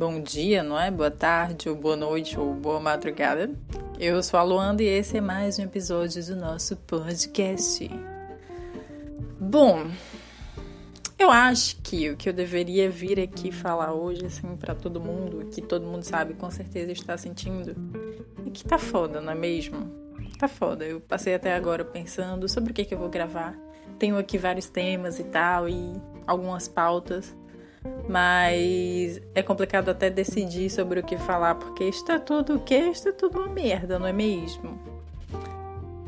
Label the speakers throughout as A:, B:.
A: Bom dia, não é? Boa tarde, ou boa noite, ou boa madrugada. Eu sou a Luanda e esse é mais um episódio do nosso podcast. Bom, eu acho que o que eu deveria vir aqui falar hoje, assim, para todo mundo, que todo mundo sabe, com certeza está sentindo, é que tá foda, não é mesmo? Tá foda. Eu passei até agora pensando sobre o que, que eu vou gravar. Tenho aqui vários temas e tal, e algumas pautas mas é complicado até decidir sobre o que falar, porque está tudo o quê? Está tudo uma merda, não é mesmo?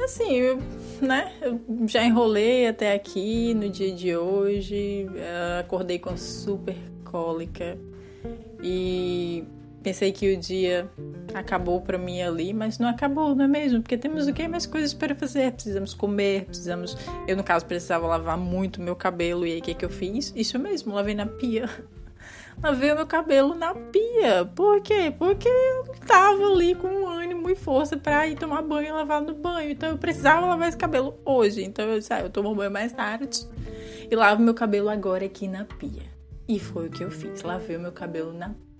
A: Assim, eu, né? Eu já enrolei até aqui no dia de hoje, eh, acordei com super cólica e Pensei que o dia acabou para mim ali, mas não acabou, não é mesmo? Porque temos o que mais coisas para fazer, precisamos comer, precisamos, eu no caso precisava lavar muito meu cabelo e aí o que que eu fiz? Isso mesmo, lavei na pia. Lavei o meu cabelo na pia. Por quê? Porque eu tava ali com ânimo e força para ir tomar banho e lavar no banho. Então eu precisava lavar esse cabelo hoje. Então eu disse, ah, eu tomo banho mais tarde e lavo meu cabelo agora aqui na pia. E foi o que eu fiz. Lavei o meu cabelo na pia.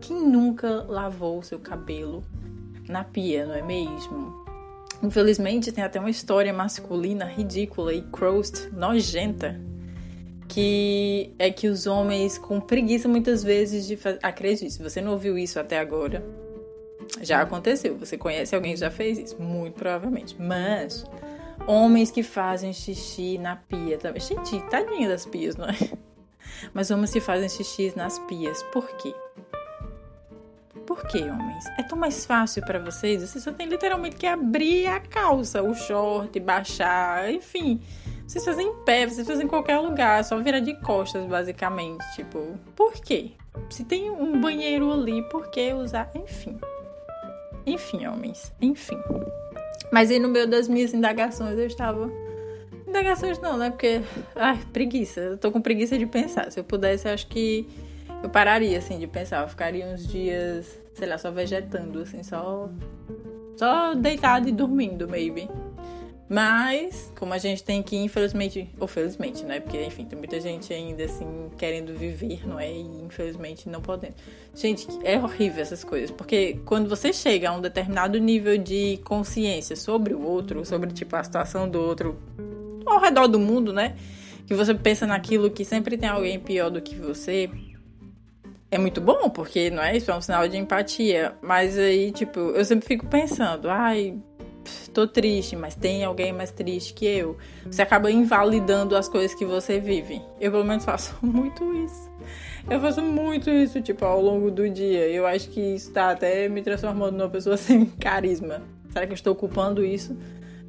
A: Quem nunca lavou o seu cabelo na pia, não é mesmo? Infelizmente, tem até uma história masculina ridícula e crossed, nojenta, que é que os homens com preguiça muitas vezes de fazer. Acredite, se você não ouviu isso até agora, já aconteceu. Você conhece alguém que já fez isso? Muito provavelmente. Mas homens que fazem xixi na pia também. Gente, tadinha das pias, não é? Mas homens que fazem xixi nas pias. Por quê? Por quê, homens? É tão mais fácil para vocês. Vocês só tem literalmente que abrir a calça, o short, baixar, enfim. Vocês fazem em pé, vocês fazem em qualquer lugar, só virar de costas, basicamente. Tipo, por quê? Se tem um banheiro ali, por que usar? Enfim. Enfim, homens. Enfim. Mas aí no meio das minhas indagações eu estava indagações não, né? Porque, ai, preguiça. Eu tô com preguiça de pensar. Se eu pudesse, eu acho que eu pararia, assim, de pensar. Eu ficaria uns dias, sei lá, só vegetando, assim, só. Só deitado e dormindo, maybe. Mas, como a gente tem que, infelizmente, ou felizmente, né? Porque, enfim, tem muita gente ainda, assim, querendo viver, não é? E, infelizmente, não podendo. Gente, é horrível essas coisas. Porque quando você chega a um determinado nível de consciência sobre o outro, sobre, tipo, a situação do outro, ao redor do mundo, né? Que você pensa naquilo que sempre tem alguém pior do que você. É muito bom, porque não é isso, é um sinal de empatia. Mas aí, tipo, eu sempre fico pensando, ai, tô triste, mas tem alguém mais triste que eu. Você acaba invalidando as coisas que você vive. Eu, pelo menos, faço muito isso. Eu faço muito isso, tipo, ao longo do dia. Eu acho que isso tá até me transformando numa pessoa sem carisma. Será que eu estou ocupando isso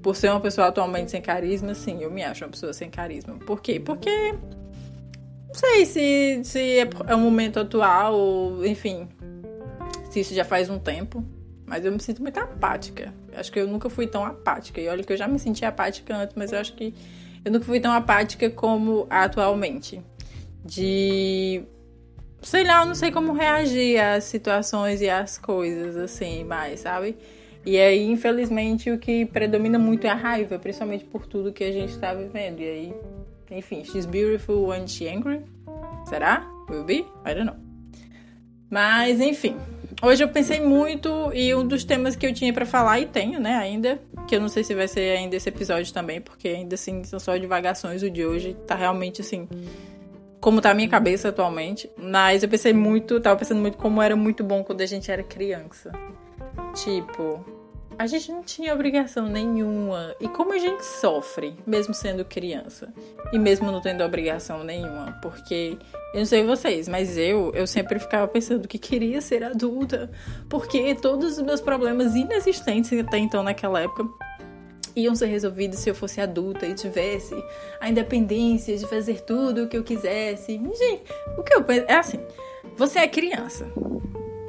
A: por ser uma pessoa atualmente sem carisma, sim, eu me acho uma pessoa sem carisma. Por quê? Porque sei se, se é, é um momento atual, ou, enfim, se isso já faz um tempo. Mas eu me sinto muito apática. Acho que eu nunca fui tão apática. E olha que eu já me senti apática antes, mas eu acho que eu nunca fui tão apática como atualmente. De. Sei lá, eu não sei como reagir às situações e às coisas, assim, mais, sabe? E aí, infelizmente, o que predomina muito é a raiva, principalmente por tudo que a gente está vivendo. E aí, enfim, she's beautiful when she's angry. Será? Will be? I don't know. Mas, enfim. Hoje eu pensei muito e um dos temas que eu tinha para falar, e tenho, né, ainda, que eu não sei se vai ser ainda esse episódio também, porque ainda assim são só divagações. O de hoje tá realmente assim como tá a minha cabeça atualmente. Mas eu pensei muito, tava pensando muito como era muito bom quando a gente era criança. Tipo, a gente não tinha obrigação nenhuma. E como a gente sofre, mesmo sendo criança, e mesmo não tendo obrigação nenhuma, porque eu não sei vocês, mas eu, eu sempre ficava pensando que queria ser adulta, porque todos os meus problemas inexistentes até então naquela época iam ser resolvidos se eu fosse adulta e tivesse a independência de fazer tudo o que eu quisesse. Gente, o que eu penso é assim: você é criança.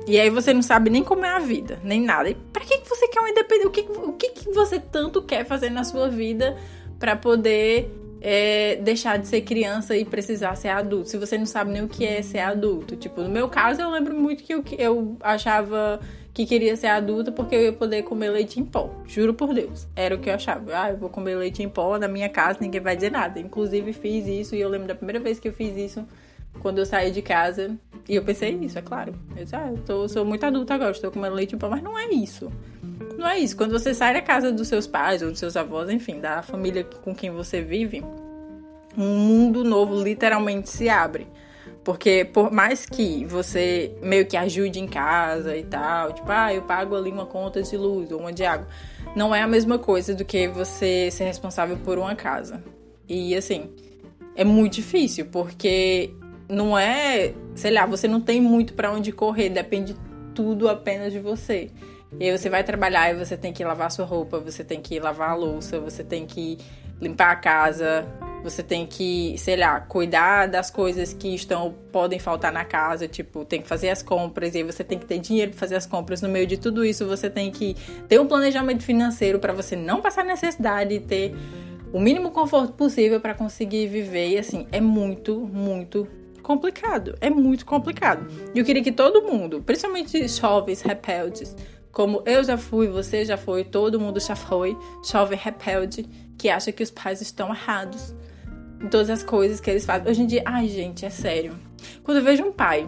A: E aí você não sabe nem como é a vida, nem nada. E pra que você quer uma independência? O que, o que você tanto quer fazer na sua vida para poder é, deixar de ser criança e precisar ser adulto? Se você não sabe nem o que é ser adulto. Tipo, no meu caso, eu lembro muito que eu, eu achava que queria ser adulta porque eu ia poder comer leite em pó. Juro por Deus. Era o que eu achava. Ah, eu vou comer leite em pó na minha casa, ninguém vai dizer nada. Inclusive, fiz isso e eu lembro da primeira vez que eu fiz isso quando eu saí de casa. E eu pensei isso, é claro. Eu disse, ah, eu tô, sou muito adulta agora, estou comendo leite e pão, mas não é isso. Não é isso. Quando você sai da casa dos seus pais ou dos seus avós, enfim, da família com quem você vive, um mundo novo literalmente se abre. Porque por mais que você meio que ajude em casa e tal, tipo, ah, eu pago ali uma conta de luz ou uma de água, não é a mesma coisa do que você ser responsável por uma casa. E assim, é muito difícil, porque não é, sei lá, você não tem muito para onde correr, depende tudo apenas de você. E aí você vai trabalhar e você tem que lavar sua roupa, você tem que lavar a louça, você tem que limpar a casa, você tem que, sei lá, cuidar das coisas que estão podem faltar na casa, tipo, tem que fazer as compras e aí você tem que ter dinheiro para fazer as compras. No meio de tudo isso, você tem que ter um planejamento financeiro para você não passar necessidade e ter o mínimo conforto possível para conseguir viver. E assim, é muito, muito complicado. É muito complicado. E eu queria que todo mundo, principalmente jovens rebeldes, como eu já fui, você já foi, todo mundo já foi, jovem rebelde, que acha que os pais estão errados todas as coisas que eles fazem. Hoje em dia, ai gente, é sério. Quando eu vejo um pai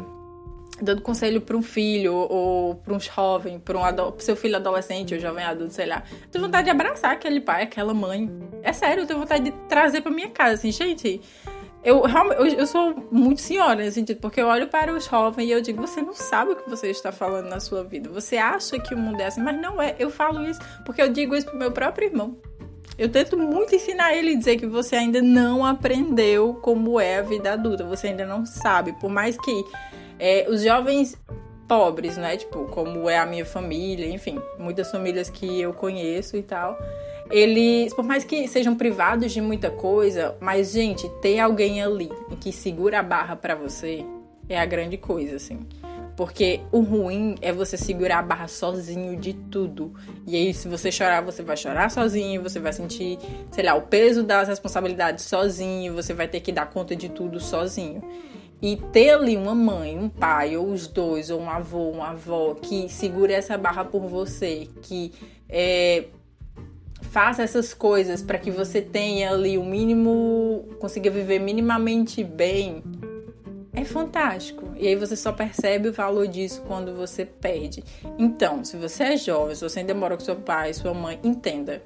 A: dando conselho para um filho ou para um jovem, para um seu filho adolescente ou jovem adulto, sei lá, eu tenho vontade de abraçar aquele pai, aquela mãe. É sério, eu tenho vontade de trazer para minha casa, assim, gente. Eu, eu, eu sou muito senhora nesse sentido, porque eu olho para o jovem e eu digo: você não sabe o que você está falando na sua vida. Você acha que o mundo é assim, mas não é. Eu falo isso porque eu digo isso pro meu próprio irmão. Eu tento muito ensinar ele a dizer que você ainda não aprendeu como é a vida adulta, você ainda não sabe. Por mais que é, os jovens pobres, né? Tipo, como é a minha família, enfim, muitas famílias que eu conheço e tal. Eles, por mais que sejam privados de muita coisa, mas, gente, ter alguém ali que segura a barra para você é a grande coisa, assim. Porque o ruim é você segurar a barra sozinho de tudo. E aí, se você chorar, você vai chorar sozinho, você vai sentir, sei lá, o peso das responsabilidades sozinho, você vai ter que dar conta de tudo sozinho. E ter ali uma mãe, um pai, ou os dois, ou um avô, uma avó, que segure essa barra por você, que é, faça essas coisas para que você tenha ali o mínimo, consiga viver minimamente bem é fantástico. E aí você só percebe o valor disso quando você perde. Então, se você é jovem, se você ainda mora com seu pai, sua mãe, entenda.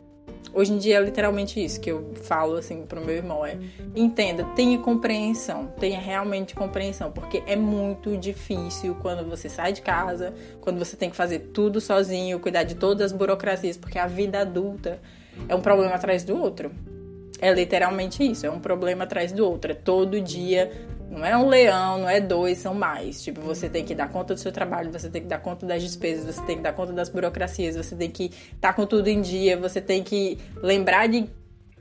A: Hoje em dia é literalmente isso que eu falo assim pro meu irmão é: entenda, tenha compreensão, tenha realmente compreensão, porque é muito difícil quando você sai de casa, quando você tem que fazer tudo sozinho, cuidar de todas as burocracias, porque a vida adulta é um problema atrás do outro. É literalmente isso, é um problema atrás do outro. É todo dia não é um leão, não é dois, são mais. Tipo, você tem que dar conta do seu trabalho, você tem que dar conta das despesas, você tem que dar conta das burocracias, você tem que estar tá com tudo em dia, você tem que lembrar de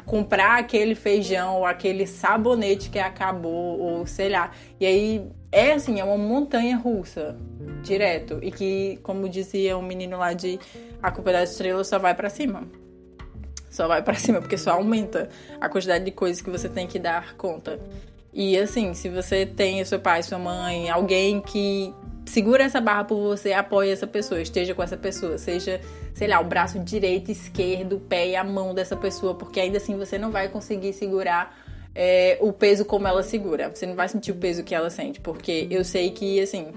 A: comprar aquele feijão ou aquele sabonete que acabou, ou sei lá. E aí é assim, é uma montanha russa, direto. E que, como dizia um menino lá de A Culpa das Estrelas, só vai para cima. Só vai para cima, porque só aumenta a quantidade de coisas que você tem que dar conta. E assim, se você tem seu pai, sua mãe, alguém que segura essa barra por você, apoie essa pessoa, esteja com essa pessoa, seja, sei lá, o braço direito, esquerdo, o pé e a mão dessa pessoa, porque ainda assim você não vai conseguir segurar é, o peso como ela segura. Você não vai sentir o peso que ela sente, porque eu sei que, assim,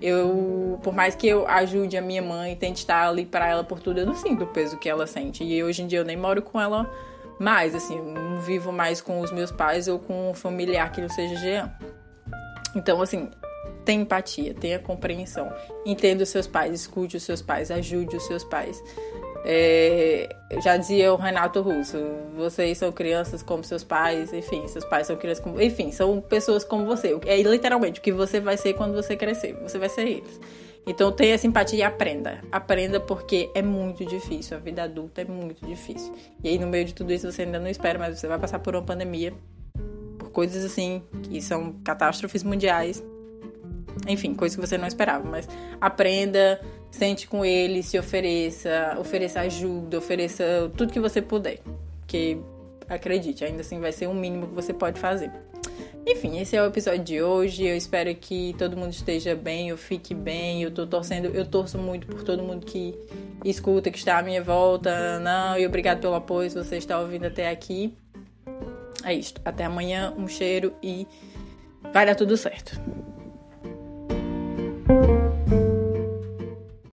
A: eu, por mais que eu ajude a minha mãe, tente estar ali para ela por tudo, eu não sinto o peso que ela sente. E hoje em dia eu nem moro com ela mais, assim, não vivo mais com os meus pais ou com um familiar que não seja Jean. Então, assim, tenha empatia, tenha compreensão. Entenda os seus pais, escute os seus pais, ajude os seus pais. É, já dizia o Renato Russo, vocês são crianças como seus pais, enfim, seus pais são crianças como. Enfim, são pessoas como você. É literalmente o que você vai ser quando você crescer. Você vai ser eles. Então tenha simpatia e aprenda. Aprenda porque é muito difícil. A vida adulta é muito difícil. E aí, no meio de tudo isso, você ainda não espera, mas você vai passar por uma pandemia, por coisas assim, que são catástrofes mundiais. Enfim, coisas que você não esperava. Mas aprenda, sente com ele, se ofereça, ofereça ajuda, ofereça tudo que você puder. Que acredite, ainda assim vai ser o mínimo que você pode fazer. Enfim, esse é o episódio de hoje. Eu espero que todo mundo esteja bem, eu fique bem. Eu tô torcendo, eu torço muito por todo mundo que escuta, que está à minha volta. Não, e obrigado pelo apoio se você está ouvindo até aqui. É isso. Até amanhã. Um cheiro e vai dar tudo certo.